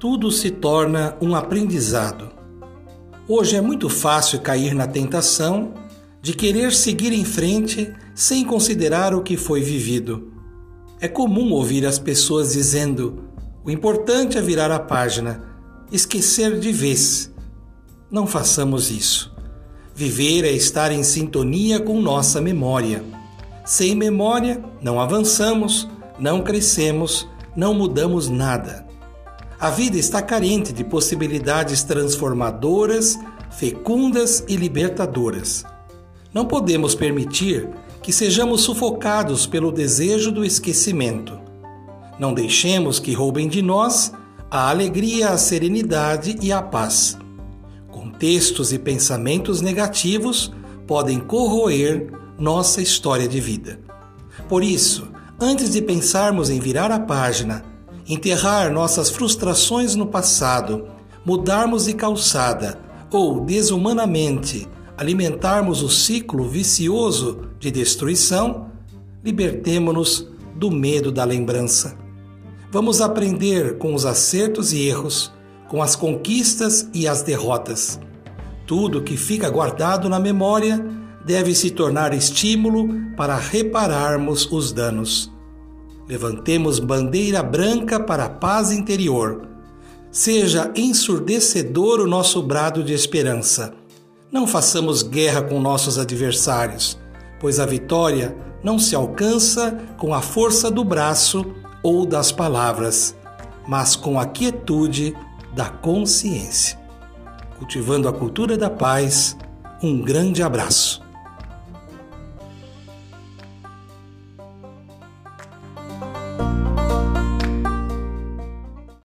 tudo se torna um aprendizado. Hoje é muito fácil cair na tentação de querer seguir em frente sem considerar o que foi vivido. É comum ouvir as pessoas dizendo: o importante é virar a página, esquecer de vez. Não façamos isso. Viver é estar em sintonia com nossa memória. Sem memória, não avançamos, não crescemos, não mudamos nada. A vida está carente de possibilidades transformadoras, fecundas e libertadoras. Não podemos permitir que sejamos sufocados pelo desejo do esquecimento. Não deixemos que roubem de nós a alegria, a serenidade e a paz. Contextos e pensamentos negativos podem corroer nossa história de vida. Por isso, antes de pensarmos em virar a página enterrar nossas frustrações no passado, mudarmos de calçada ou, desumanamente, alimentarmos o ciclo vicioso de destruição, libertemo-nos do medo da lembrança. Vamos aprender com os acertos e erros, com as conquistas e as derrotas. Tudo que fica guardado na memória deve se tornar estímulo para repararmos os danos. Levantemos bandeira branca para a paz interior. Seja ensurdecedor o nosso brado de esperança. Não façamos guerra com nossos adversários, pois a vitória não se alcança com a força do braço ou das palavras, mas com a quietude da consciência. Cultivando a cultura da paz, um grande abraço.